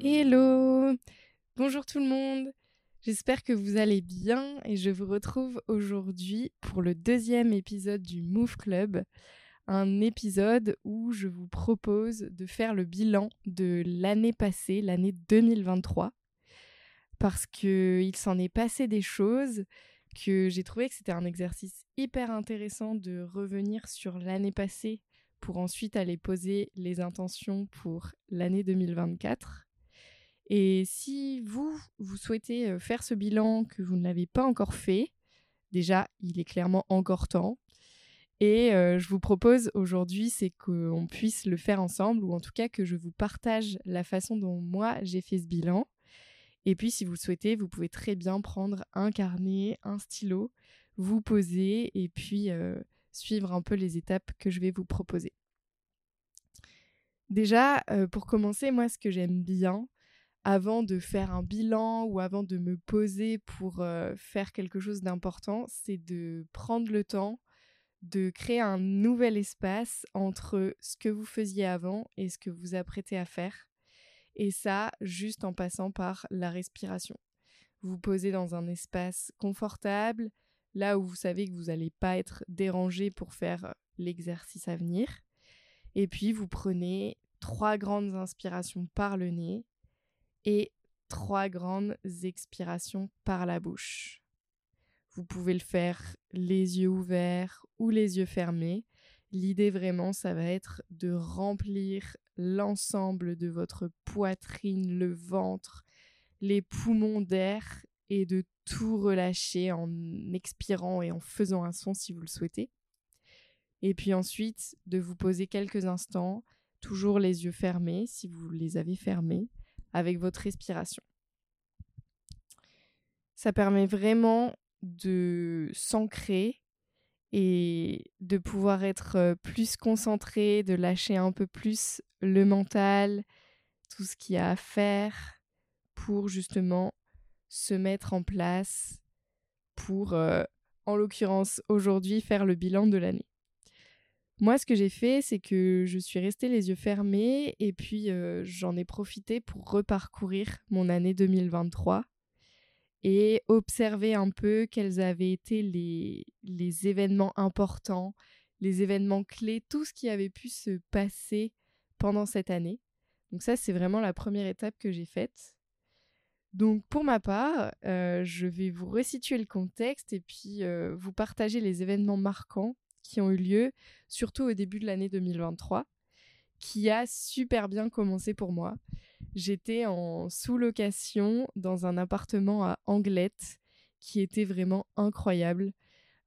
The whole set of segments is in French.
Hello. Bonjour tout le monde. J'espère que vous allez bien et je vous retrouve aujourd'hui pour le deuxième épisode du Move Club, un épisode où je vous propose de faire le bilan de l'année passée, l'année 2023, parce qu'il s'en est passé des choses que j'ai trouvé que c'était un exercice hyper intéressant de revenir sur l'année passée pour ensuite aller poser les intentions pour l'année 2024. Et si vous, vous souhaitez euh, faire ce bilan que vous ne l'avez pas encore fait, déjà, il est clairement encore temps. Et euh, je vous propose aujourd'hui, c'est qu'on puisse le faire ensemble, ou en tout cas que je vous partage la façon dont moi j'ai fait ce bilan. Et puis, si vous le souhaitez, vous pouvez très bien prendre un carnet, un stylo, vous poser et puis euh, suivre un peu les étapes que je vais vous proposer. Déjà, pour commencer, moi, ce que j'aime bien, avant de faire un bilan ou avant de me poser pour euh, faire quelque chose d'important, c'est de prendre le temps de créer un nouvel espace entre ce que vous faisiez avant et ce que vous apprêtez à faire. Et ça, juste en passant par la respiration. Vous posez dans un espace confortable, là où vous savez que vous n'allez pas être dérangé pour faire l'exercice à venir. Et puis, vous prenez trois grandes inspirations par le nez et trois grandes expirations par la bouche. Vous pouvez le faire les yeux ouverts ou les yeux fermés. L'idée vraiment, ça va être de remplir l'ensemble de votre poitrine, le ventre, les poumons d'air et de tout relâcher en expirant et en faisant un son si vous le souhaitez. Et puis ensuite, de vous poser quelques instants, toujours les yeux fermés si vous les avez fermés, avec votre respiration. Ça permet vraiment de s'ancrer et de pouvoir être plus concentré, de lâcher un peu plus le mental, tout ce qu'il y a à faire pour justement se mettre en place pour, en l'occurrence aujourd'hui, faire le bilan de l'année. Moi, ce que j'ai fait, c'est que je suis restée les yeux fermés et puis j'en ai profité pour reparcourir mon année 2023 et observer un peu quels avaient été les, les événements importants, les événements clés, tout ce qui avait pu se passer pendant cette année. Donc ça, c'est vraiment la première étape que j'ai faite. Donc pour ma part, euh, je vais vous resituer le contexte et puis euh, vous partager les événements marquants qui ont eu lieu, surtout au début de l'année 2023, qui a super bien commencé pour moi. J'étais en sous-location dans un appartement à Anglette qui était vraiment incroyable.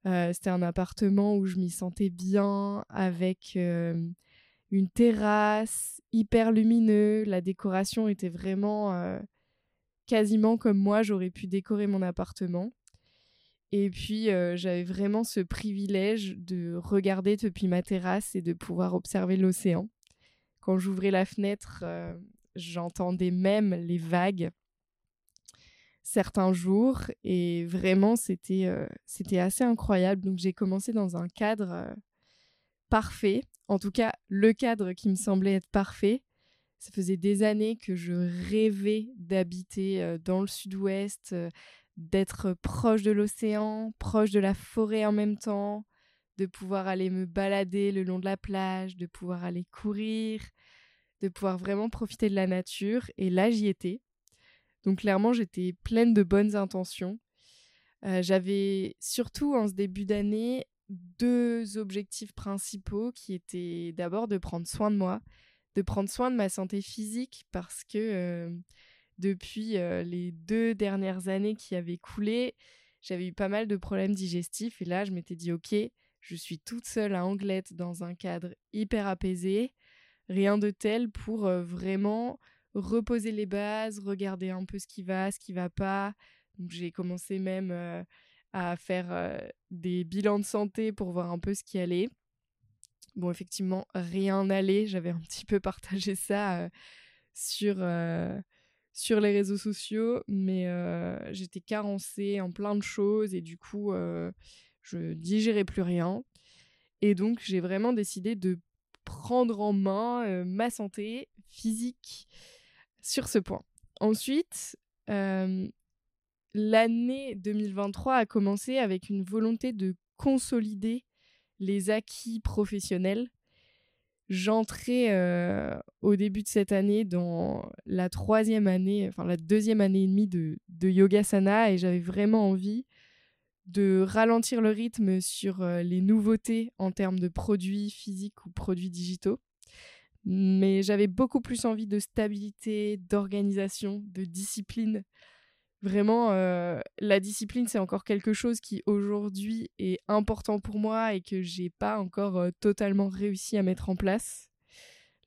Euh, c'était un appartement où je m'y sentais bien, avec euh, une terrasse hyper lumineux. La décoration était vraiment euh, quasiment comme moi j'aurais pu décorer mon appartement. Et puis, j'avais vraiment ce privilège de regarder depuis ma terrasse et de pouvoir observer l'océan. Quand j'ouvrais la fenêtre, j'entendais même les vagues certains jours et vraiment c'était euh, c'était assez incroyable. Donc j'ai commencé dans un cadre parfait. En tout cas le cadre qui me semblait être parfait. Ça faisait des années que je rêvais d'habiter dans le sud-ouest d'être proche de l'océan, proche de la forêt en même temps, de pouvoir aller me balader le long de la plage, de pouvoir aller courir, de pouvoir vraiment profiter de la nature. Et là, j'y étais. Donc clairement, j'étais pleine de bonnes intentions. Euh, j'avais surtout en ce début d'année deux objectifs principaux qui étaient d'abord de prendre soin de moi, de prendre soin de ma santé physique parce que euh, depuis euh, les deux dernières années qui avaient coulé, j'avais eu pas mal de problèmes digestifs et là je m'étais dit ok, je suis toute seule à Anglette dans un cadre hyper apaisé, rien de tel pour vraiment reposer les bases, regarder un peu ce qui va, ce qui va pas. J'ai commencé même à faire des bilans de santé pour voir un peu ce qui allait. Bon, effectivement, rien n'allait. J'avais un petit peu partagé ça sur, sur les réseaux sociaux, mais j'étais carencée en plein de choses et du coup, euh, Je digérais plus rien. Et donc, j'ai vraiment décidé de prendre en main euh, ma santé physique sur ce point. Ensuite, euh, l'année 2023 a commencé avec une volonté de consolider les acquis professionnels. J'entrais euh, au début de cette année dans la troisième année, enfin la deuxième année et demie de, de Yogasana et j'avais vraiment envie de ralentir le rythme sur euh, les nouveautés en termes de produits physiques ou produits digitaux. Mais j'avais beaucoup plus envie de stabilité, d'organisation, de discipline. Vraiment, euh, la discipline, c'est encore quelque chose qui aujourd'hui est important pour moi et que j'ai pas encore euh, totalement réussi à mettre en place.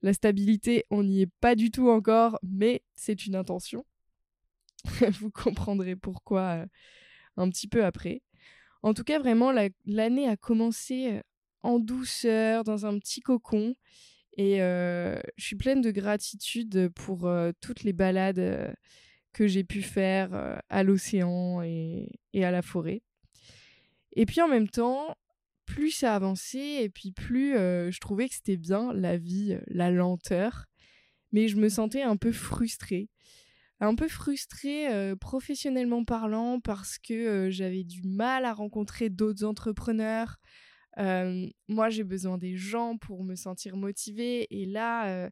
La stabilité, on n'y est pas du tout encore, mais c'est une intention. Vous comprendrez pourquoi un petit peu après. En tout cas, vraiment, l'année a commencé euh, en douceur, dans un petit cocon. Et euh, je suis pleine de gratitude pour euh, toutes les balades que j'ai pu faire à l'océan et, à la forêt. Et puis en même temps, plus ça avançait et puis plus je trouvais que c'était bien la vie, la lenteur. Mais je me sentais un peu frustrée un peu frustrée euh, professionnellement parlant parce que euh, j'avais du mal à rencontrer d'autres entrepreneurs. Euh, moi, j'ai besoin des gens pour me sentir motivée et là,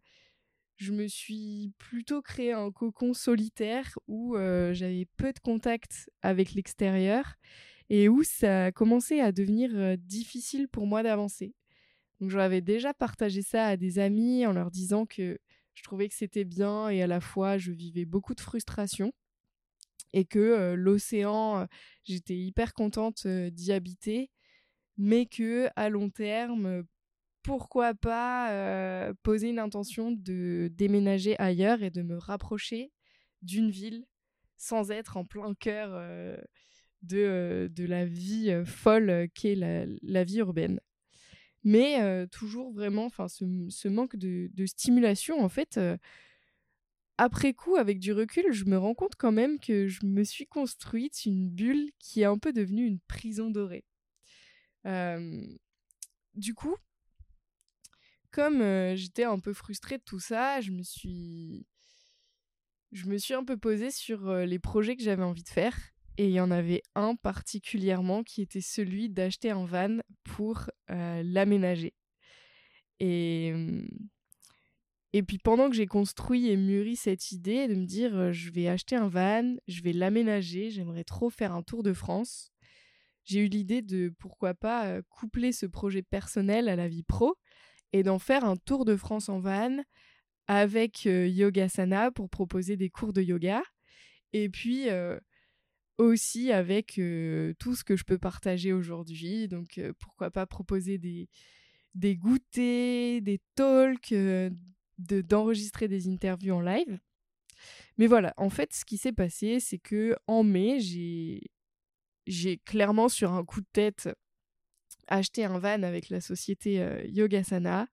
je me suis plutôt créé un cocon solitaire où j'avais peu de contact avec l'extérieur et où ça a commencé à devenir difficile pour moi d'avancer. Donc j'avais déjà partagé ça à des amis en leur disant que je trouvais que c'était bien et à la fois je vivais beaucoup de frustration et que l'océan, j'étais hyper contente d'y habiter, mais que à long terme, pourquoi pas poser une intention de déménager ailleurs et de me rapprocher d'une ville sans être en plein cœur de, la vie folle qu'est la vie urbaine mais toujours vraiment ce, manque de, stimulation en fait après coup avec du recul je me rends compte quand même que je me suis construite une bulle qui est un peu devenue une prison dorée. Du coup comme j'étais un peu frustrée de tout ça je me suis je me suis un peu posée sur les projets que j'avais envie de faire et il y en avait un particulièrement qui était celui d'acheter un van pour euh, l'aménager. Et, mmh, et puis pendant que j'ai construit et mûri cette idée de me dire euh, je vais acheter un van, je vais l'aménager, j'aimerais trop faire un tour de France, j'ai eu l'idée de pourquoi pas euh, coupler ce projet personnel à la vie pro et d'en faire un tour de France en van avec Yogasana pour proposer des cours de yoga. Et puis aussi avec tout ce que je peux partager aujourd'hui. Donc pourquoi pas proposer des, des goûters, des talks, d'enregistrer des interviews en live. Mais voilà, en fait, ce qui s'est passé, c'est que en mai, j'ai j'ai clairement sur un coup de tête acheté un van avec la société Yogasana.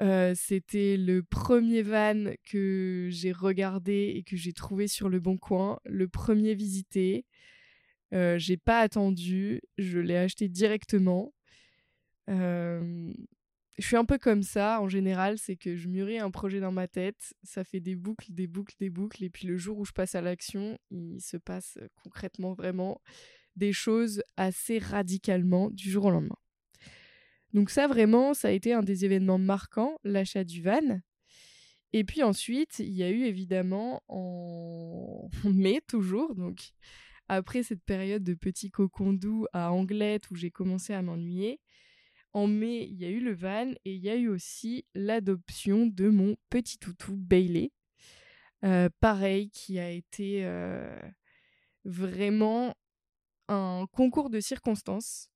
Euh, c'était le premier van que j'ai regardé et que j'ai trouvé sur le bon coin, le premier visité. Euh, j'ai pas attendu, je l'ai acheté directement. Euh, je suis un peu comme ça en général, c'est que je mûris un projet dans ma tête, ça fait des boucles, des boucles, des boucles, et puis le jour où je passe à l'action, il se passe concrètement vraiment des choses assez radicalement du jour au lendemain. Donc ça vraiment, ça a été un des événements marquants, l'achat du van. Et puis ensuite, il y a eu évidemment en mai toujours, donc après cette période de petit cocon doux à Anglette où j'ai commencé à m'ennuyer, en mai, il y a eu le van et il y a eu aussi l'adoption de mon petit toutou Bailey. Euh, pareil, qui a été euh, vraiment un concours de circonstances.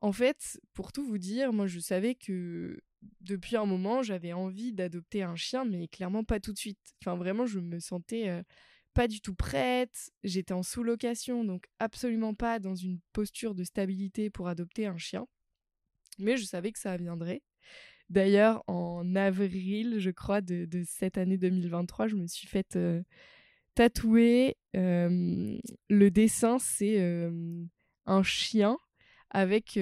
En fait, pour tout vous dire, moi je savais que depuis un moment, j'avais envie d'adopter un chien, mais clairement pas tout de suite. Enfin, vraiment, je me sentais euh, pas du tout prête. J'étais en sous-location, donc absolument pas dans une posture de stabilité pour adopter un chien. Mais je savais que ça viendrait. D'ailleurs, en avril, je crois, de, cette année 2023, je me suis faite euh, tatouer. Euh, le dessin, c'est un chien avec,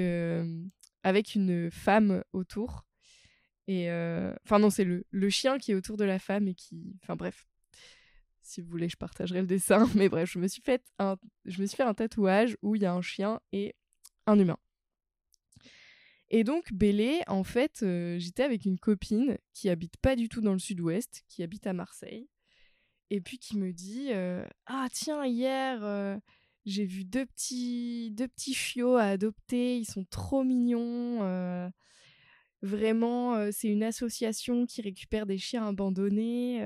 avec une femme autour. Et enfin non, c'est le, le chien qui est autour de la femme et qui... Enfin bref, si vous voulez, je partagerai le dessin. Mais bref, je me suis fait un, je me suis fait un tatouage où il y a un chien et un humain. Et donc, Bélé, en fait, euh, j'étais avec une copine qui habite pas du tout dans le sud-ouest, qui habite à Marseille, et puis qui me dit euh, Ah, tiens, hier, euh, j'ai vu deux petits, deux petits chiots à adopter, ils sont trop mignons. vraiment, c'est une association qui récupère des chiens abandonnés.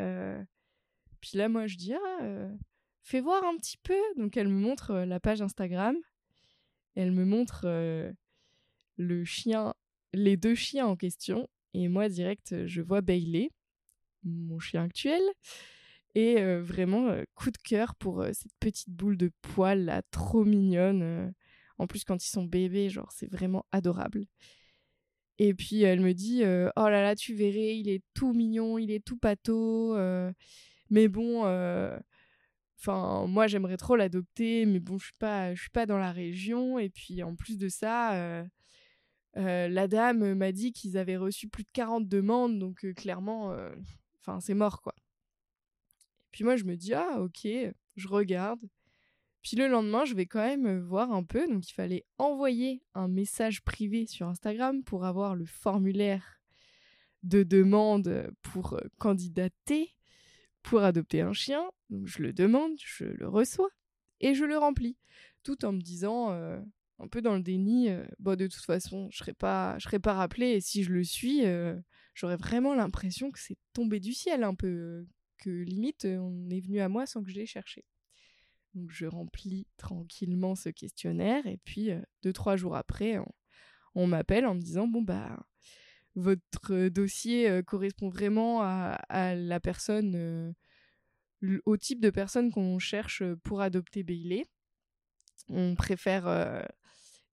Puis là, moi, je dis Ah, fais voir un petit peu. Donc, elle me montre la page Instagram. Elle me montre le chien, les deux chiens en question. Et moi, direct, je vois Bailey, mon chien actuel. Et vraiment, coup de cœur pour cette petite boule de poils là, trop mignonne. en plus, quand ils sont bébés, genre, c'est vraiment adorable. Et puis, elle me dit Oh là là, tu verrais, il est tout mignon, il est tout pâteau. mais bon, enfin, moi, j'aimerais trop l'adopter, mais bon, je suis pas, suis pas dans la région. Et puis, en plus de ça, la dame m'a dit qu'ils avaient reçu plus de 40 demandes, donc clairement, enfin, c'est mort, quoi. Puis moi, je me dis, ah, ok, je regarde. Puis le lendemain, je vais quand même voir un peu, donc il fallait envoyer un message privé sur Instagram pour avoir le formulaire de demande pour candidater pour adopter un chien. Donc je le demande, je le reçois et je le remplis, tout en me disant un peu dans le déni. Bon, de toute façon, je serais pas, je pas rappelé. Et si je le suis, j'aurais vraiment l'impression que c'est tombé du ciel un peu, limite on est venu à moi sans que je l'ai cherché. Donc je remplis tranquillement ce questionnaire et puis deux trois jours après, on, m'appelle en me disant bon bah votre dossier correspond vraiment à, à la personne, au type de personne qu'on cherche pour adopter Bailey. On préfère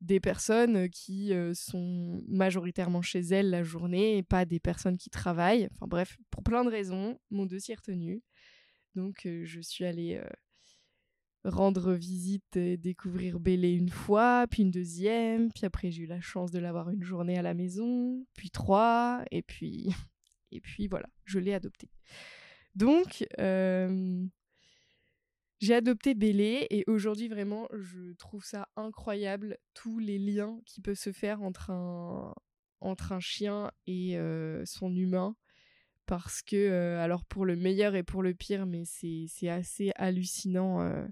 des personnes qui sont majoritairement chez elles la journée et pas des personnes qui travaillent. Enfin bref, pour plein de raisons, mon dossier est retenu. Donc je suis allée rendre visite et découvrir Bélé une fois, puis une deuxième, puis après j'ai eu la chance de l'avoir une journée à la maison, puis trois, et puis et puis voilà, je l'ai adopté. Donc j'ai adopté Bélé et aujourd'hui vraiment je trouve ça incroyable tous les liens qui peuvent se faire entre un, entre un chien et euh, son humain parce que euh, alors pour le meilleur et pour le pire mais c'est assez hallucinant euh,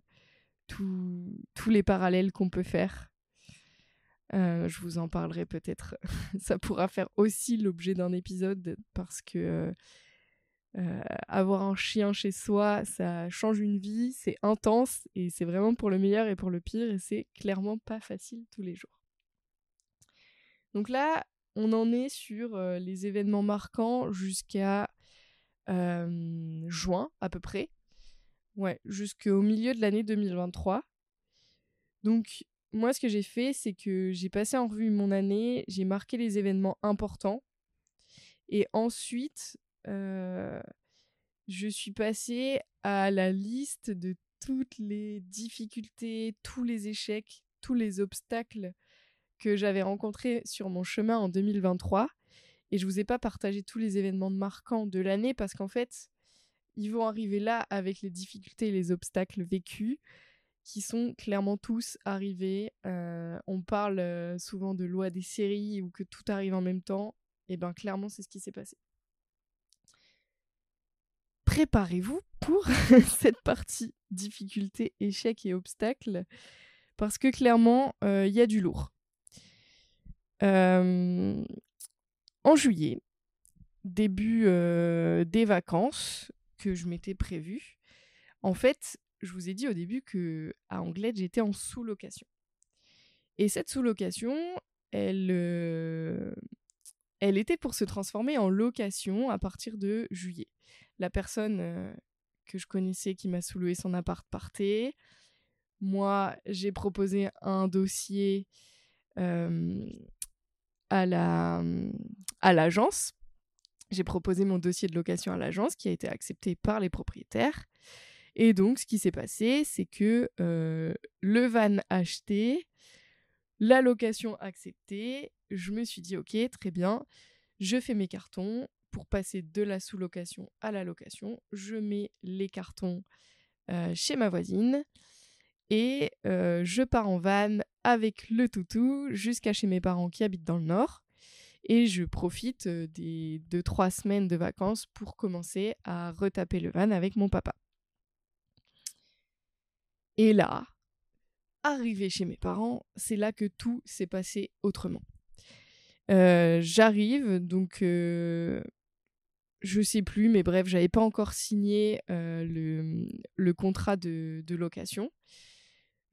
tous les parallèles qu'on peut faire. je vous en parlerai peut-être. ça pourra faire aussi l'objet d'un épisode parce que euh, avoir un chien chez soi, ça change une vie, c'est intense et c'est vraiment pour le meilleur et pour le pire et c'est clairement pas facile tous les jours. Donc là, on en est sur euh, les événements marquants jusqu'à euh, juin à peu près. Ouais, jusqu'au milieu de l'année 2023. Donc moi, ce que j'ai fait, c'est que j'ai passé en revue mon année, j'ai marqué les événements importants. Et ensuite, je suis passée à la liste de toutes les difficultés, tous les échecs, tous les obstacles que j'avais rencontrés sur mon chemin en 2023. Et je vous ai pas partagé tous les événements marquants de l'année parce qu'en fait, ils vont arriver là avec les difficultés et les obstacles vécus qui sont clairement tous arrivés. On parle souvent de loi des séries ou que tout arrive en même temps. Et bien clairement, c'est ce qui s'est passé préparez-vous pour cette partie difficulté, échec et obstacles, parce que clairement, il euh, y a du lourd. Euh, en juillet, début euh, des vacances que je m'étais prévu, en fait, je vous ai dit au début que à Anglette, j'étais en sous-location. Et cette sous-location, elle était pour se transformer en location à partir de juillet la personne euh, que je connaissais qui m'a sous son appart partait. Moi, j'ai proposé un dossier euh, à la à l'agence. J'ai proposé mon dossier de location à l'agence qui a été accepté par les propriétaires. Et donc, ce qui s'est passé, c'est que euh, le van acheté, La location acceptée, je me suis dit ok, très bien, je fais mes cartons pour passer de la sous-location à la location. Je mets les cartons euh, chez ma voisine et euh, je pars en van avec le toutou jusqu'à chez mes parents qui habitent dans le nord. Et je profite euh, des 2-3 semaines de vacances pour commencer à retaper le van avec mon papa. Et là, arrivé chez mes parents, c'est là que tout s'est passé autrement. J'arrive, donc je sais plus, mais bref, j'avais pas encore signé euh, le, contrat de, location.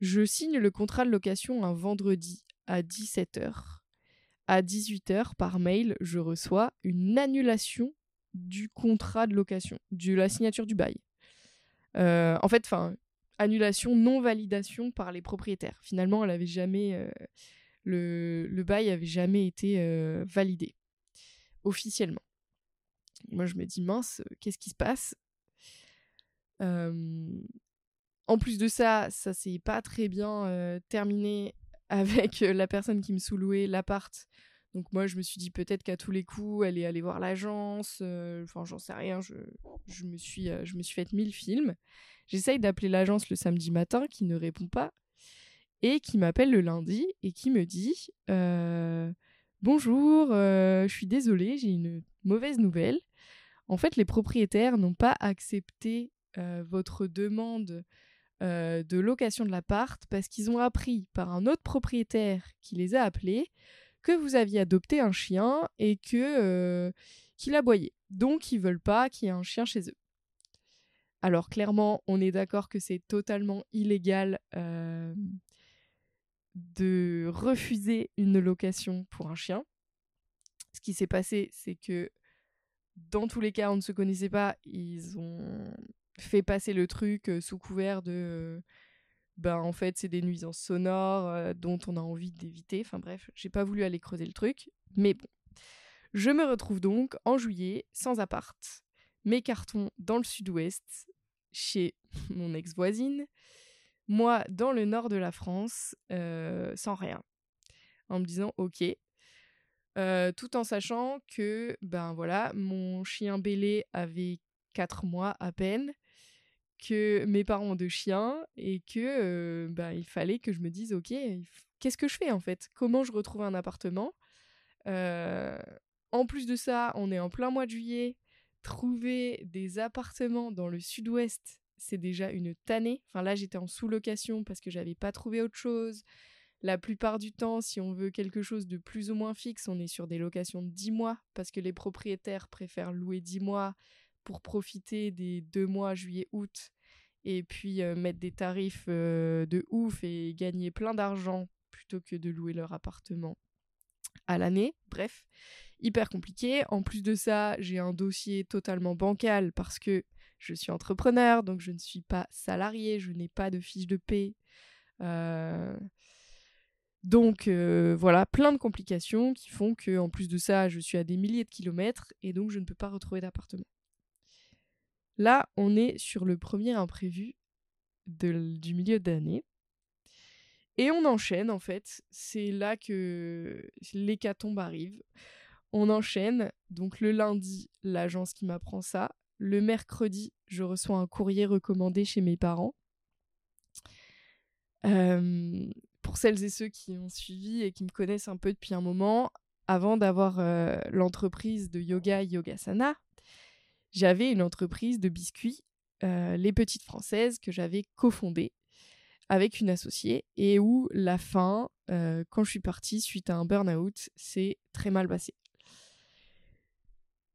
Je signe le contrat de location un vendredi à 17h. À 18h, par mail, je reçois une annulation du contrat de location, de la signature du bail. en fait, enfin, annulation, non-validation par les propriétaires. Finalement, elle avait jamais, euh, le, le, bail avait jamais été euh, validé officiellement. Moi, je me dis, mince, qu'est-ce qui se passe? En plus de ça, ça s'est pas très bien euh, terminé avec la personne qui me sous-louait l'appart. Donc moi, je me suis dit peut-être qu'à tous les coups, elle est allée voir l'agence. Enfin, j'en sais rien. Je, je, me suis, je me suis fait mille films. J'essaye d'appeler l'agence le samedi matin qui ne répond pas et qui m'appelle le lundi et qui me dit euh, Bonjour, euh, je suis désolée, j'ai une mauvaise nouvelle. En fait, les propriétaires n'ont pas accepté euh, votre demande de location de l'appart parce qu'ils ont appris par un autre propriétaire qui les a appelés que vous aviez adopté un chien et que qu'il aboyait. Donc, ils veulent pas qu'il y ait un chien chez eux. Alors clairement, on est d'accord que c'est totalement illégal euh, de refuser une location pour un chien. Ce qui s'est passé, c'est que dans tous les cas, on ne se connaissait pas. Ils ont fait passer le truc euh, sous couvert de... ben en fait, c'est des nuisances sonores euh, dont on a envie d'éviter. Enfin bref, j'ai pas voulu aller creuser le truc. Mais bon. Je me retrouve donc en juillet, sans appart, mes cartons dans le sud-ouest, chez mon ex-voisine, moi dans le nord de la France, euh, sans rien, en me disant ok, tout en sachant que ben voilà, mon chien Bélé avait 4 mois à peine, que mes parents ont deux chiens et que ben, il fallait que je me dise ok, qu'est-ce que je fais en fait? Comment je retrouve un appartement? En plus de ça, on est en plein mois de juillet trouver des appartements dans le sud-ouest, c'est déjà une tannée. Enfin là, j'étais en sous-location parce que j'avais pas trouvé autre chose. La plupart du temps, si on veut quelque chose de plus ou moins fixe, on est sur des locations de 10 mois parce que les propriétaires préfèrent louer 10 mois pour profiter des deux mois juillet-août et puis euh, mettre des tarifs euh, de ouf et gagner plein d'argent plutôt que de louer leur appartement à l'année. Bref, hyper compliqué. En plus de ça, j'ai un dossier totalement bancal parce que je suis entrepreneur, donc je ne suis pas salarié, je n'ai pas de fiche de paie. Euh, donc euh, voilà, plein de complications qui font que en plus de ça, je suis à des milliers de kilomètres et donc je ne peux pas retrouver d'appartement. Là, on est sur le premier imprévu du milieu d'année. Et on enchaîne en fait. C'est là que l'hécatombe arrive. On enchaîne. Donc le lundi, l'agence qui m'apprend ça. Le mercredi, je reçois un courrier recommandé chez mes parents. Euh, pour celles et ceux qui ont suivi et qui me connaissent un peu depuis un moment, avant d'avoir euh, l'entreprise de yoga Yogasana, j'avais une entreprise de biscuits, euh, les petites françaises, que j'avais cofondée avec une associée et où la fin, quand je suis partie suite à un burn-out, s'est très mal passée.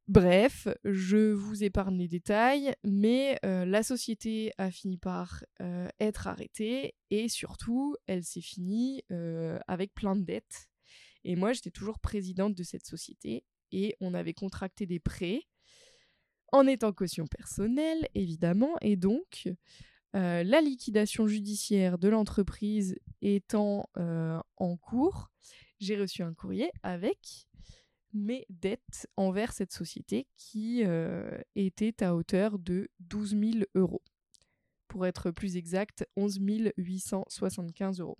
Bref, je vous épargne les détails, mais euh, la société a fini par euh, être arrêtée et surtout, elle s'est finie euh, avec plein de dettes. Et moi, j'étais toujours présidente de cette société et on avait contracté des prêts en étant caution personnelle, évidemment, et donc la liquidation judiciaire de l'entreprise étant en cours, j'ai reçu un courrier avec mes dettes envers cette société qui euh, était à hauteur de 12 000 euros. Pour être plus exact, 11 875 euros.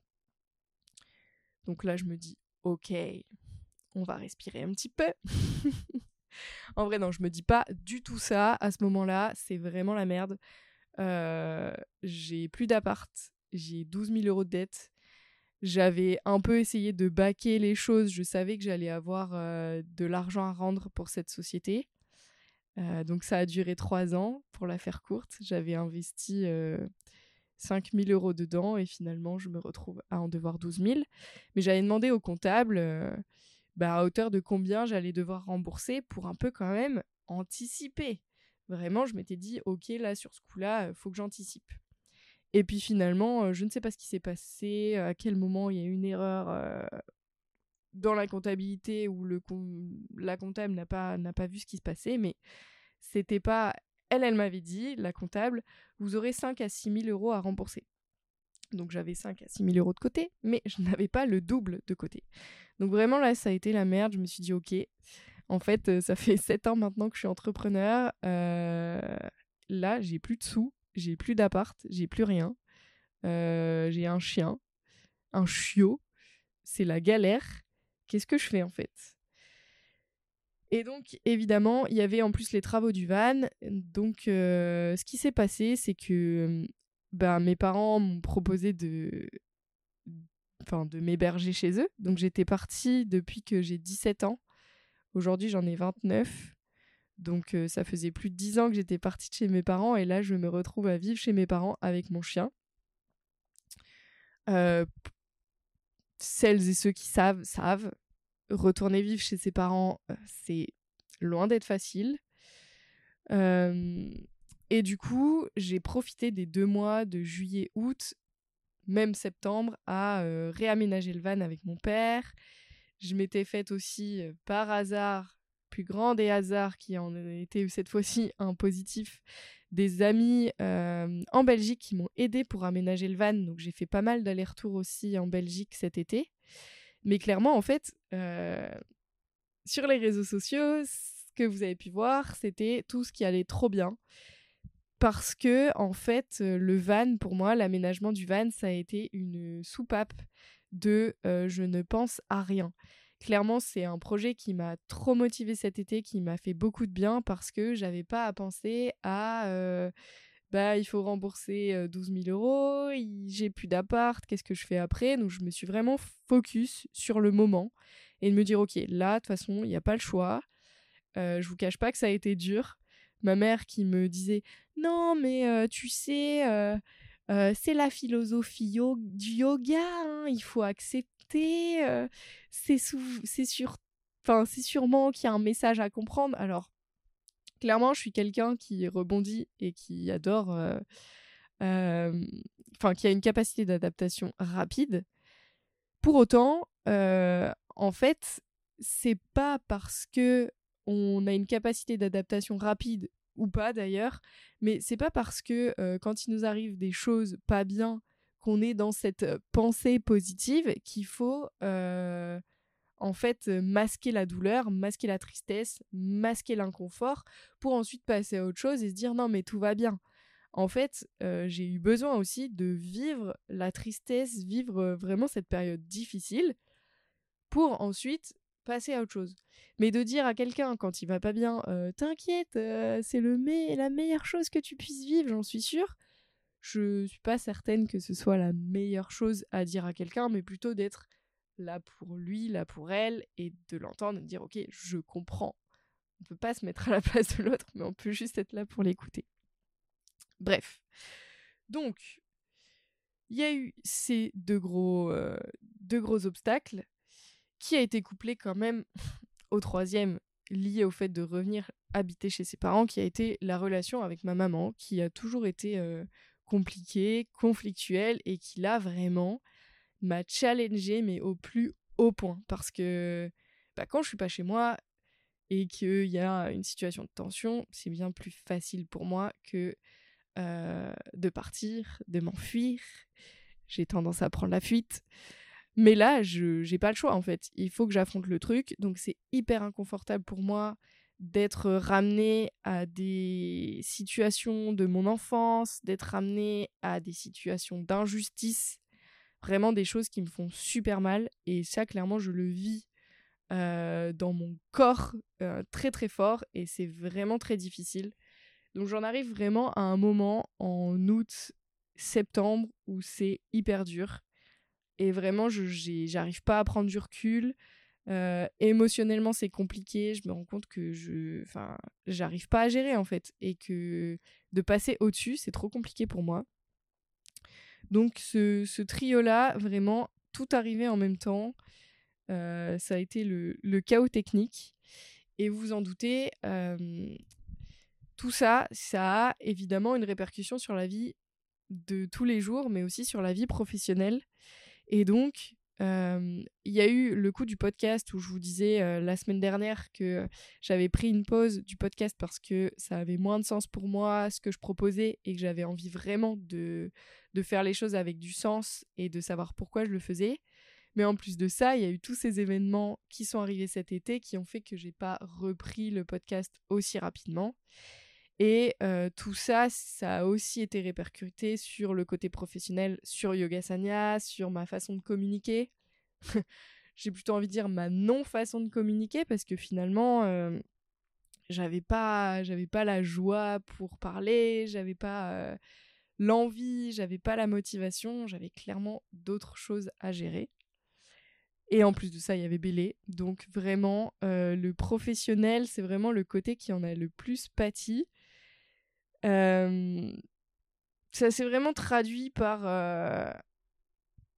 Donc là, je me dis, ok, on va respirer un petit peu. en vrai, non, je me dis pas du tout ça à ce moment-là. C'est vraiment la merde. Euh, j'ai plus d'appart. J'ai 12 000 euros de dette. J'avais un peu essayé de baquer les choses. Je savais que j'allais avoir euh, de l'argent à rendre pour cette société. Euh, donc ça a duré trois ans pour la faire courte. J'avais investi 5 000 euros dedans et finalement je me retrouve à en devoir 12 000. Mais j'avais demandé au comptable bah, à hauteur de combien j'allais devoir rembourser pour un peu quand même anticiper. Vraiment, je m'étais dit, ok, là, sur ce coup-là, faut que j'anticipe. Et puis finalement, je ne sais pas ce qui s'est passé, à quel moment il y a eu une erreur dans la comptabilité où le la comptable n'a pas, pas vu ce qui se passait, mais c'était pas. Elle, elle m'avait dit, la comptable, vous aurez 5 à 6 000 euros à rembourser. Donc j'avais 5 à 6 000 euros de côté, mais je n'avais pas le double de côté. Donc vraiment là, ça a été la merde. Je me suis dit, ok, en fait, ça fait 7 ans maintenant que je suis entrepreneur. Là, j'ai plus de sous, j'ai plus d'appart, j'ai plus rien. Euh, j'ai un chien, un chiot. C'est la galère. Qu'est-ce que je fais en fait? Et donc, évidemment, il y avait en plus les travaux du van. Donc, ce qui s'est passé, c'est que ben, mes parents m'ont proposé de, enfin, de m'héberger chez eux. Donc j'étais partie depuis que j'ai 17 ans. Aujourd'hui j'en ai 29. Donc euh, ça faisait plus de 10 ans que j'étais partie de chez mes parents et là je me retrouve à vivre chez mes parents avec mon chien. Euh, celles et ceux qui savent, savent. Retourner vivre chez ses parents, euh, c'est loin d'être facile. Et du coup, j'ai profité des deux mois de juillet-août, même septembre, à réaménager le van avec mon père. Je m'étais faite aussi, par hasard, plus grand des hasards qui en été cette fois-ci un positif, des amis euh, en Belgique qui m'ont aidé pour aménager le van. Donc j'ai fait pas mal d'allers-retours aussi en Belgique cet été. Mais clairement, en fait, sur les réseaux sociaux, ce que vous avez pu voir, c'était tout ce qui allait trop bien parce que en fait le van pour moi l'aménagement du van ça a été une soupape de je ne pense à rien. Clairement, c'est un projet qui m'a trop motivé cet été, qui m'a fait beaucoup de bien parce que j'avais pas à penser à bah il faut rembourser 12 000 euros, j'ai plus d'appart, qu'est-ce que je fais après? Donc je me suis vraiment focus sur le moment et de me dire ok là de toute façon il n'y a pas le choix. je vous cache pas que ça a été dur ma mère qui me disait non mais euh, tu sais euh, euh, c'est la philosophie du yoga hein, il faut accepter c'est c'est sûrement qu'il y a un message à comprendre. Alors clairement je suis quelqu'un qui rebondit et qui adore enfin qui a une capacité d'adaptation rapide. Pour autant en fait c'est pas parce que on a une capacité d'adaptation rapide ou pas d'ailleurs, mais c'est pas parce que quand il nous arrive des choses pas bien qu'on est dans cette pensée positive qu'il faut en fait masquer la douleur, masquer la tristesse, masquer l'inconfort pour ensuite passer à autre chose et se dire non mais tout va bien. En fait, j'ai eu besoin aussi de vivre la tristesse, vivre vraiment cette période difficile pour ensuite passer à autre chose. Mais de dire à quelqu'un quand il va pas bien, t'inquiète, c'est le la meilleure chose que tu puisses vivre, j'en suis sûre. Je suis pas certaine que ce soit la meilleure chose à dire à quelqu'un, mais plutôt d'être là pour lui, là pour elle, et de l'entendre de dire ok, je comprends. On peut pas se mettre à la place de l'autre, mais on peut juste être là pour l'écouter. Bref. Donc, il y a eu ces deux gros, euh, deux gros obstacles qui a été couplé quand même au troisième, lié au fait de revenir habiter chez ses parents, qui a été la relation avec ma maman, qui a toujours été euh, compliquée, conflictuelle, et qui là vraiment m'a challengée, mais au plus haut point. Parce que bah, quand je suis pas chez moi et qu'il y a une situation de tension, c'est bien plus facile pour moi que euh, de partir, de m'enfuir. J'ai tendance à prendre la fuite. Mais là, je j'ai pas le choix en fait. Il faut que j'affronte le truc. Donc c'est hyper inconfortable pour moi d'être ramenée à des situations de mon enfance, d'être ramenée à des situations d'injustice vraiment des choses qui me font super mal. Et ça, clairement, je le vis dans mon corps très très fort et c'est vraiment très difficile. Donc j'en arrive vraiment à un moment en août, septembre où c'est hyper dur. Et vraiment, j'arrive pas à prendre du recul. Euh, émotionnellement, c'est compliqué. Je me rends compte que je, enfin, j'arrive pas à gérer en fait, et que de passer au-dessus, c'est trop compliqué pour moi. Donc ce, ce trio-là, vraiment, tout arrivé en même temps. Euh, ça a été le, le, chaos technique. Et vous en doutez, euh, tout ça, ça a évidemment une répercussion sur la vie de tous les jours, mais aussi sur la vie professionnelle. Et donc, il y a eu le coup du podcast où je vous disais la semaine dernière que j'avais pris une pause du podcast parce que ça avait moins de sens pour moi, ce que je proposais, et que j'avais envie vraiment de, de faire les choses avec du sens et de savoir pourquoi je le faisais. Mais en plus de ça, il y a eu tous ces événements qui sont arrivés cet été qui ont fait que j'ai pas repris le podcast aussi rapidement. Et tout ça, ça a aussi été répercuté sur le côté professionnel, sur Yoga Sanya, sur ma façon de communiquer. J'ai plutôt envie de dire ma non-façon de communiquer parce que finalement, j'avais pas, pas la joie pour parler, j'avais pas l'envie, j'avais pas la motivation, j'avais clairement d'autres choses à gérer. Et en plus de ça, il y avait Bélé. Donc vraiment, le professionnel, c'est vraiment le côté qui en a le plus pâti ça s'est vraiment traduit par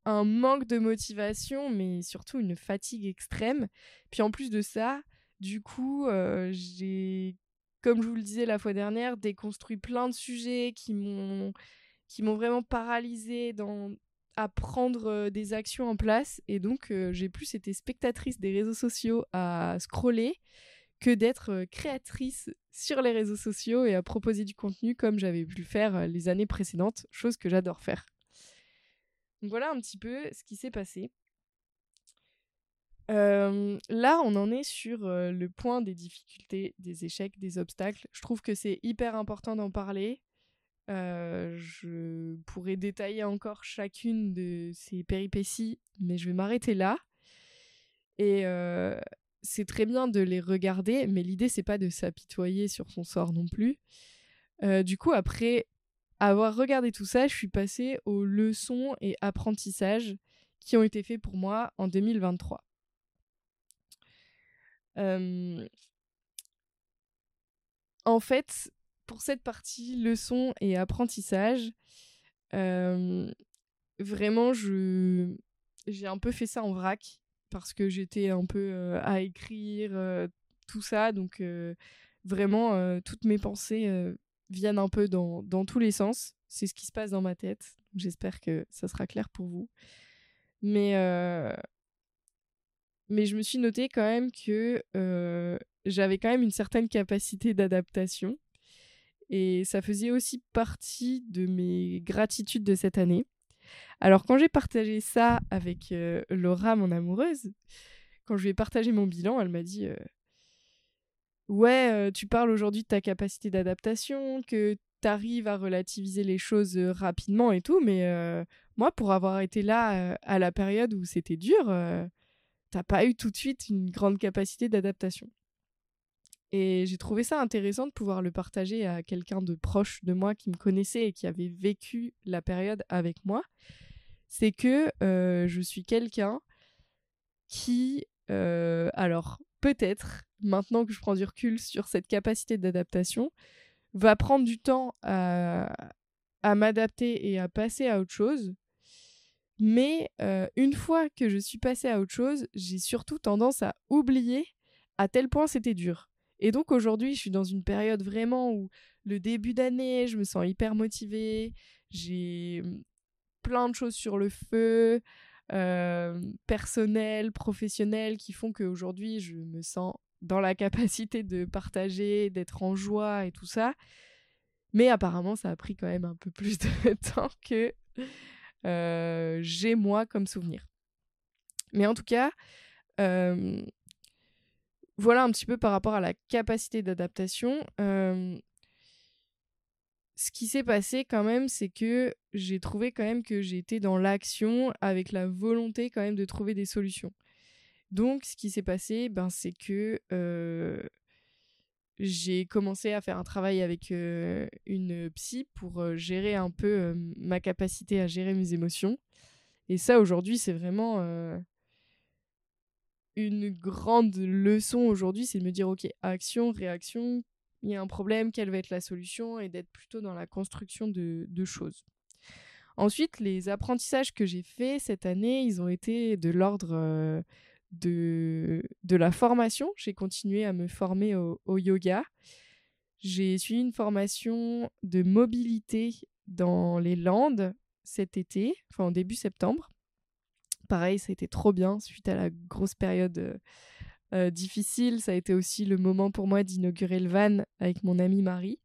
un manque de motivation, mais surtout une fatigue extrême. Puis en plus de ça, du coup, j'ai, comme je vous le disais la fois dernière, déconstruit plein de sujets qui m'ont qui m'ont vraiment paralysé dans à prendre des actions en place et donc j'ai plus été spectatrice des réseaux sociaux à scroller que d'être créatrice sur les réseaux sociaux et à proposer du contenu comme j'avais pu le faire les années précédentes, chose que j'adore faire. Voilà un petit peu ce qui s'est passé. là, on en est sur le point des difficultés, des échecs, des obstacles. Je trouve que c'est hyper important d'en parler. je pourrais détailler encore chacune de ces péripéties, mais je vais m'arrêter là. Et, c'est très bien de les regarder, mais l'idée c'est pas de s'apitoyer sur son sort non plus. Euh, du coup, après avoir regardé tout ça, je suis passée aux leçons et apprentissages qui ont été faits pour moi en 2023. Euh, en fait, pour cette partie leçons et apprentissages, euh, vraiment, je j'ai un peu fait ça en vrac parce que j'étais un peu à écrire, tout ça. Donc vraiment, toutes mes pensées viennent un peu dans, dans tous les sens. C'est ce qui se passe dans ma tête. J'espère que ça sera clair pour vous. Mais, mais je me suis noté quand même que j'avais quand même une certaine capacité d'adaptation. Et ça faisait aussi partie de mes gratitudes de cette année. Alors quand j'ai partagé ça avec euh, Laura, mon amoureuse, quand je lui ai partagé mon bilan, elle m'a dit euh, Ouais, euh, tu parles aujourd'hui de ta capacité d'adaptation, que tu arrives à relativiser les choses rapidement et tout, mais moi, pour avoir été là à la période où c'était dur, t'as pas eu tout de suite une grande capacité d'adaptation. Et j'ai trouvé ça intéressant de pouvoir le partager à quelqu'un de proche de moi qui me connaissait et qui avait vécu la période avec moi c'est que euh, je suis quelqu'un qui, euh, alors peut-être, maintenant que je prends du recul sur cette capacité d'adaptation, va prendre du temps à, m'adapter et à passer à autre chose. Mais euh, une fois que je suis passée à autre chose, j'ai surtout tendance à oublier à tel point c'était dur. Et donc aujourd'hui, je suis dans une période vraiment où le début d'année, je me sens hyper motivée, j'ai plein de choses sur le feu, euh, personnelles, professionnelles, qui font qu'aujourd'hui, je me sens dans la capacité de partager, d'être en joie et tout ça. Mais apparemment, ça a pris quand même un peu plus de temps que euh, j'ai moi comme souvenir. Mais en tout cas, euh, voilà un petit peu par rapport à la capacité d'adaptation. ce qui s'est passé quand même, c'est que j'ai trouvé quand même que j'étais dans l'action avec la volonté quand même de trouver des solutions. Donc, ce qui s'est passé, ben, c'est que j'ai commencé à faire un travail avec une psy pour gérer un peu ma capacité à gérer mes émotions. Et ça, aujourd'hui, c'est vraiment une grande leçon aujourd'hui, c'est de me dire, ok, action, réaction, il y a un problème, quelle va être la solution, et d'être plutôt dans la construction de, choses. Ensuite, les apprentissages que j'ai faits cette année, ils ont été de l'ordre euh, de, de la formation. J'ai continué à me former au, yoga. J'ai suivi une formation de mobilité dans les Landes cet été, enfin en début septembre. Pareil, ça a été trop bien suite à la grosse période euh, euh, difficile. Ça a été aussi le moment pour moi d'inaugurer le van avec mon amie Marie.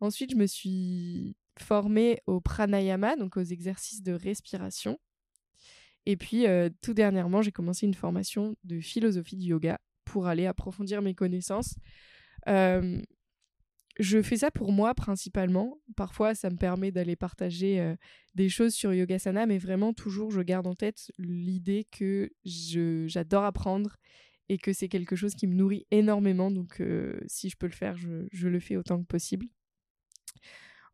Ensuite, je me suis formée au pranayama, donc aux exercices de respiration. Et puis, euh, tout dernièrement, j'ai commencé une formation de philosophie du yoga pour aller approfondir mes connaissances. Je fais ça pour moi principalement. Parfois, ça me permet d'aller partager des choses sur Yogasana, mais vraiment, toujours, je garde en tête l'idée que j'adore apprendre et que c'est quelque chose qui me nourrit énormément. Donc, euh, si je peux le faire, je, le fais autant que possible.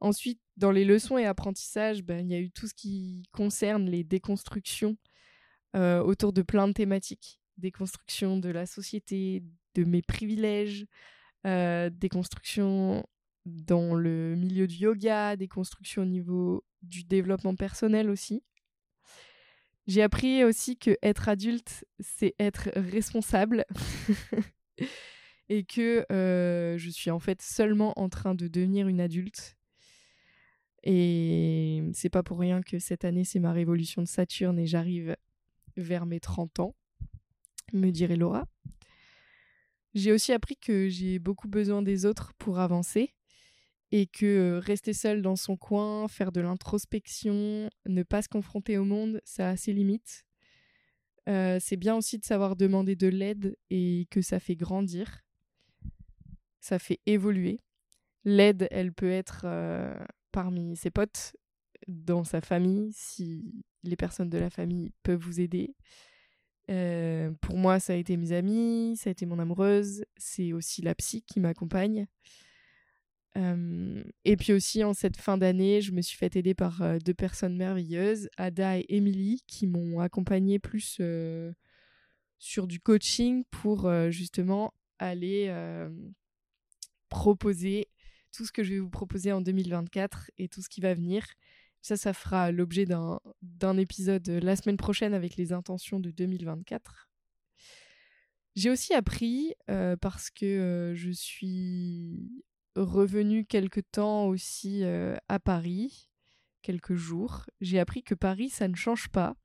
Ensuite, dans les leçons et apprentissages, ben, il y a eu tout ce qui concerne les déconstructions euh, autour de plein de thématiques. Déconstruction de la société, de mes privilèges, euh, déconstruction dans le milieu du yoga, déconstruction au niveau du développement personnel aussi. J'ai appris aussi que être adulte, c'est être responsable. et que euh, je suis en fait seulement en train de devenir une adulte. Et c'est pas pour rien que cette année, c'est ma révolution de Saturne et j'arrive vers mes 30 ans, me dirait Laura. J'ai aussi appris que j'ai beaucoup besoin des autres pour avancer et que rester seul dans son coin, faire de l'introspection, ne pas se confronter au monde, ça a ses limites. C'est bien aussi de savoir demander de l'aide et que ça fait grandir, ça fait évoluer. L'aide, elle peut être parmi ses potes, dans sa famille, si les personnes de la famille peuvent vous aider. Pour moi, ça a été mes amis, ça a été mon amoureuse, c'est aussi la psy qui m'accompagne et puis aussi, en cette fin d'année, je me suis fait aider par deux personnes merveilleuses, Ada et Emily, qui m'ont accompagnée plus sur du coaching pour justement aller proposer tout ce que je vais vous proposer en 2024 et tout ce qui va venir. Ça, ça fera l'objet d'un épisode la semaine prochaine avec les intentions de 2024. J'ai aussi appris, parce que je suis revenu quelque temps aussi euh, à Paris, quelques jours, j'ai appris que Paris, ça ne change pas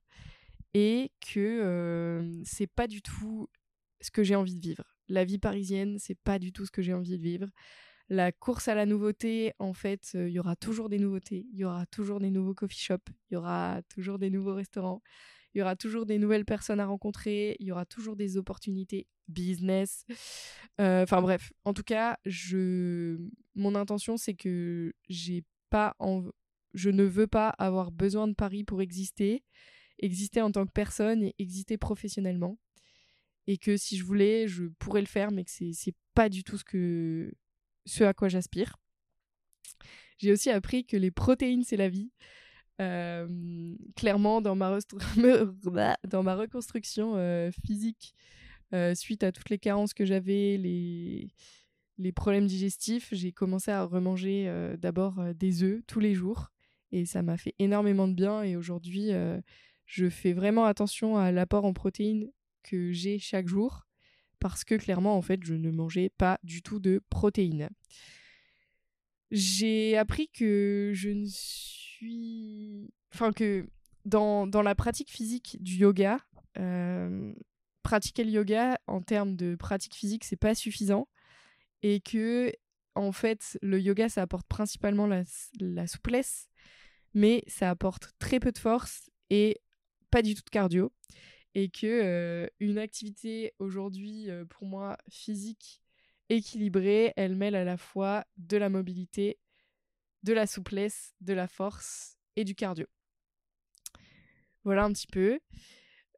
et que euh, c'est pas du tout ce que j'ai envie de vivre. La vie parisienne, c'est pas du tout ce que j'ai envie de vivre. La course à la nouveauté, en fait, euh, il y aura toujours des nouveautés, il y aura toujours des nouveaux coffee shops, il y aura toujours des nouveaux restaurants, il y aura toujours des nouvelles personnes à rencontrer, il y aura toujours des opportunités business. Euh, enfin bref, en tout cas, je mon intention c'est que pas je ne veux pas avoir besoin de Paris pour exister, exister en tant que personne et exister professionnellement. Et que si je voulais, je pourrais le faire, mais que c'est pas du tout ce, que... ce à quoi j'aspire. J'ai aussi appris que les protéines, c'est la vie. Euh, clairement, dans ma, reconstruction euh, physique, euh, suite à toutes les carences que j'avais, les, les problèmes digestifs, j'ai commencé à remanger d'abord des œufs tous les jours. Et ça m'a fait énormément de bien. Et aujourd'hui, je fais vraiment attention à l'apport en protéines que j'ai chaque jour. Parce que clairement, en fait, je ne mangeais pas du tout de protéines. J'ai appris que je ne suis Enfin, que dans, dans la pratique physique du yoga, euh, pratiquer le yoga en termes de pratique physique, c'est pas suffisant. Et que, en fait, le yoga, ça apporte principalement la, la souplesse, mais ça apporte très peu de force et pas du tout de cardio. Et que une activité aujourd'hui, pour moi, physique équilibrée, elle mêle à la fois de la mobilité, de la souplesse, de la force et du cardio. Voilà un petit peu.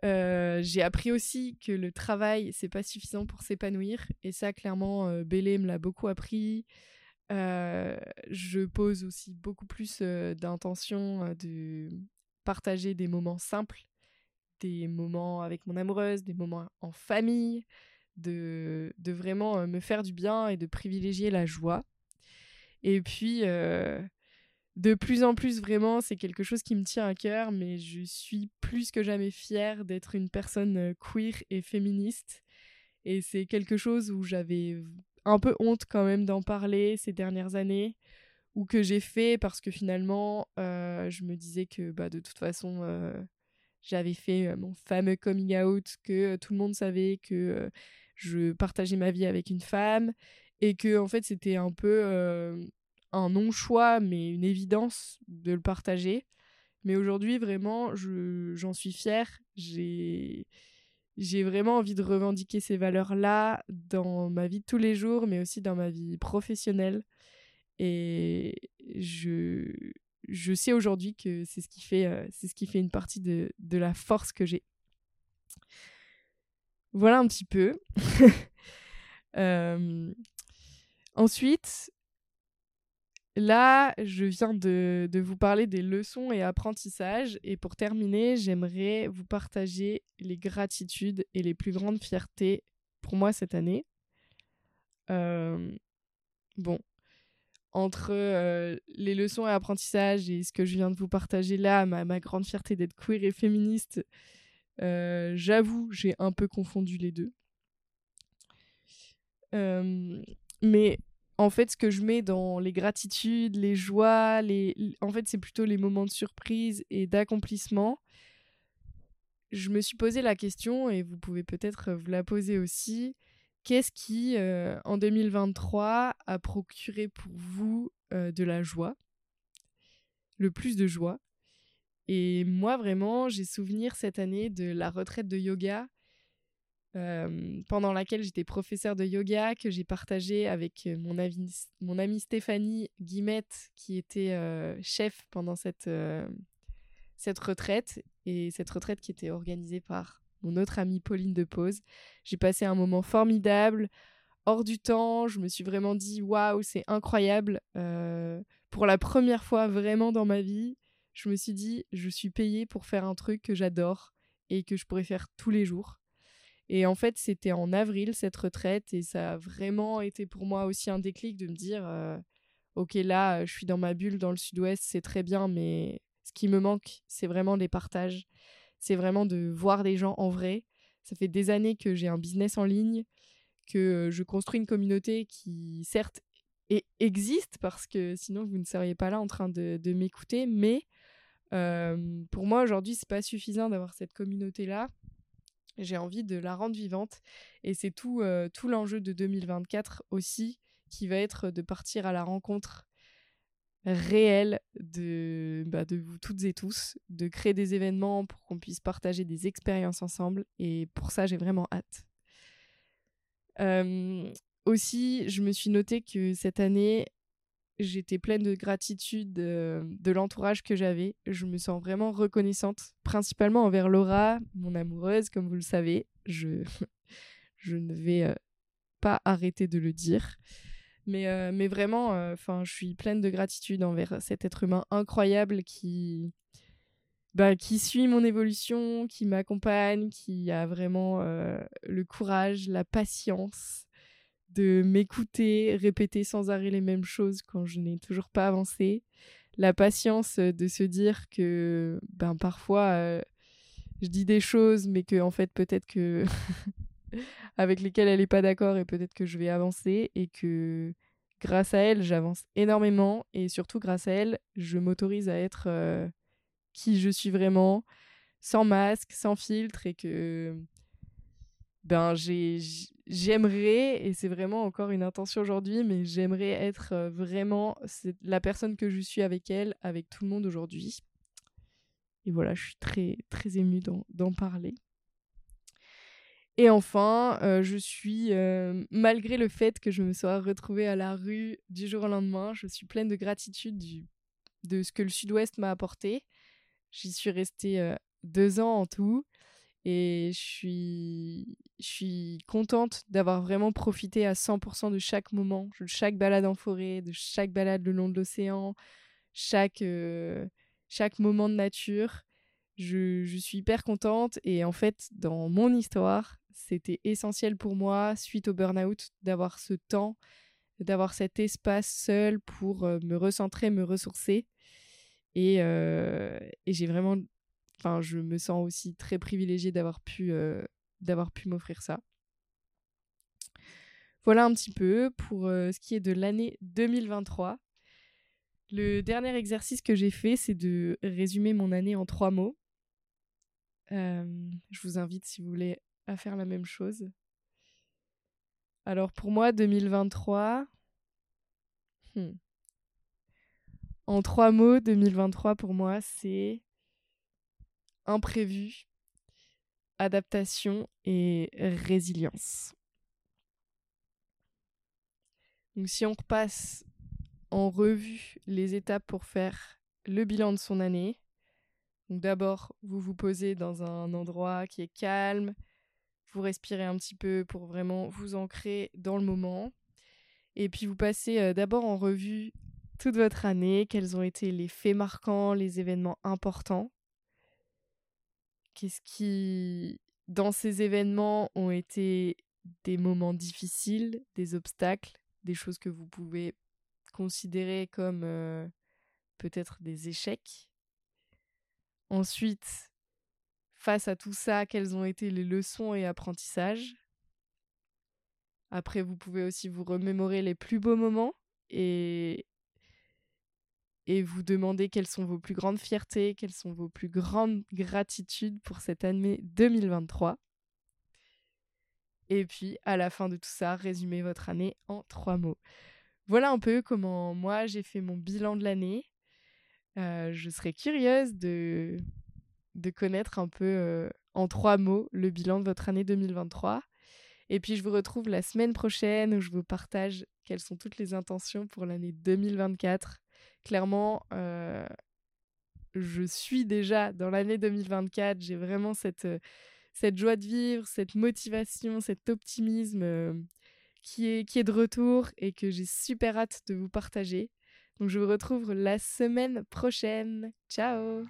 J'ai appris aussi que le travail, c'est pas suffisant pour s'épanouir. Et ça, clairement, Bélé me l'a beaucoup appris. Je pose aussi beaucoup plus d'intention de partager des moments simples, des moments avec mon amoureuse, des moments en famille, de, de vraiment me faire du bien et de privilégier la joie. Et puis, de plus en plus vraiment, c'est quelque chose qui me tient à cœur, mais je suis plus que jamais fière d'être une personne euh, queer et féministe. Et c'est quelque chose où j'avais un peu honte quand même d'en parler ces dernières années, ou que j'ai fait parce que finalement, euh, je me disais que bah, de toute façon, euh, j'avais fait mon fameux coming out, que tout le monde savait que je partageais ma vie avec une femme, et que en fait c'était un peu un non-choix, mais une évidence de le partager. Mais aujourd'hui, vraiment, j'en suis fière. J'ai, j'ai vraiment envie de revendiquer ces valeurs-là dans ma vie de tous les jours, mais aussi dans ma vie professionnelle. Et je, je sais aujourd'hui que c'est ce qui fait, euh, c'est ce qui fait une partie de, de la force que j'ai. Voilà un petit peu. euh, ensuite, Là, je viens de, vous parler des leçons et apprentissages. Et pour terminer, j'aimerais vous partager les gratitudes et les plus grandes fiertés pour moi cette année. Euh, bon, entre euh, les leçons et apprentissages et ce que je viens de vous partager là, ma, grande fierté d'être queer et féministe, euh, j'avoue, j'ai un peu confondu les deux. mais en fait, ce que je mets dans les gratitudes, les joies, les... en fait, c'est plutôt les moments de surprise et d'accomplissement. Je me suis posé la question, et vous pouvez peut-être vous la poser aussi, qu'est-ce qui, euh, en 2023, a procuré pour vous euh, de la joie Le plus de joie? Et moi, vraiment, j'ai souvenir cette année de la retraite de yoga euh, pendant laquelle j'étais professeur de yoga, que j'ai partagé avec mon, mon amie Stéphanie Guimette, qui était chef pendant cette, cette retraite, et cette retraite qui était organisée par mon autre amie Pauline de Pose. J'ai passé un moment formidable, hors du temps, je me suis vraiment dit, waouh, c'est incroyable. pour la première fois vraiment dans ma vie, je me suis dit, je suis payée pour faire un truc que j'adore et que je pourrais faire tous les jours. Et en fait, c'était en avril cette retraite et ça a vraiment été pour moi aussi un déclic de me dire euh, OK, là, je suis dans ma bulle dans le sud-ouest, c'est très bien, mais ce qui me manque, c'est vraiment les partages. C'est vraiment de voir des gens en vrai. Ça fait des années que j'ai un business en ligne, que je construis une communauté qui, certes, existe parce que sinon vous ne seriez pas là en train de, m'écouter, mais euh, pour moi aujourd'hui, c'est pas suffisant d'avoir cette communauté là j'ai envie de la rendre vivante. Et c'est tout, euh, tout l'enjeu de 2024 aussi, qui va être de partir à la rencontre réelle de, bah, de vous toutes et tous, de créer des événements pour qu'on puisse partager des expériences ensemble. Et pour ça, j'ai vraiment hâte. Aussi, je me suis noté que cette année, j'étais pleine de gratitude de l'entourage que j'avais. Je me sens vraiment reconnaissante, principalement envers Laura, mon amoureuse, comme vous le savez. Je, je ne vais pas arrêter de le dire. Mais, euh, mais vraiment, enfin, je suis pleine de gratitude envers cet être humain incroyable qui, bah, qui suit mon évolution, qui m'accompagne, qui a vraiment le courage, la patience de m'écouter, répéter sans arrêt les mêmes choses quand je n'ai toujours pas avancé, la patience de se dire que ben parfois euh, je dis des choses mais que en fait peut-être que avec lesquelles elle n'est pas d'accord et peut-être que je vais avancer et que grâce à elle j'avance énormément et surtout grâce à elle je m'autorise à être euh, qui je suis vraiment sans masque, sans filtre et que ben j'aimerais et c'est vraiment encore une intention aujourd'hui mais j'aimerais être euh, vraiment la personne que je suis avec elle avec tout le monde aujourd'hui. Et voilà je suis très très émue d'en parler Et enfin, je suis, malgré le fait que je me sois retrouvée à la rue du jour au lendemain, je suis pleine de gratitude de ce que le Sud-Ouest m'a apporté. J'y suis restée deux ans en tout. Et je suis, je suis contente d'avoir vraiment profité à 100% de chaque moment, de chaque balade en forêt, de chaque balade le long de l'océan, chaque, chaque moment de nature. Je, je, suis hyper contente et en fait, dans mon histoire, c'était essentiel pour moi, suite au burn-out, d'avoir ce temps, d'avoir cet espace seul pour me recentrer, me ressourcer. Et, et j'ai vraiment enfin, je me sens aussi très privilégiée d'avoir pu, euh, d'avoir pu m'offrir ça. Voilà un petit peu pour euh, ce qui est de l'année 2023. Le dernier exercice que j'ai fait, c'est de résumer mon année en trois mots. Euh, je vous invite, si vous voulez, à faire la même chose. Alors pour moi, 2023... Hmm. En trois mots, 2023 pour moi, c'est imprévu, adaptation et résilience. Donc si on repasse en revue les étapes pour faire le bilan de son année, d'abord vous vous posez dans un endroit qui est calme, vous respirez un petit peu pour vraiment vous ancrer dans le moment, et puis vous passez euh, d'abord en revue toute votre année, quels ont été les faits marquants, les événements importants, Qu'est-ce qui, dans ces événements, ont été des moments difficiles, des obstacles, des choses que vous pouvez considérer comme euh, peut-être des échecs. Ensuite, face à tout ça, quelles ont été les leçons et apprentissages Après, vous pouvez aussi vous remémorer les plus beaux moments et et vous demandez quelles sont vos plus grandes fiertés, quelles sont vos plus grandes gratitudes pour cette année 2023. Et puis, à la fin de tout ça, résumez votre année en trois mots. Voilà un peu comment moi j'ai fait mon bilan de l'année. Euh, je serais curieuse de, de connaître un peu en trois mots le bilan de votre année 2023. Et puis je vous retrouve la semaine prochaine où je vous partage quelles sont toutes les intentions pour l'année 2024 clairement, je suis déjà dans l'année 2024. J'ai vraiment cette, cette joie de vivre, cette motivation, cet optimisme qui, est, qui est de retour et que j'ai super hâte de vous partager. Donc je vous retrouve la semaine prochaine. Ciao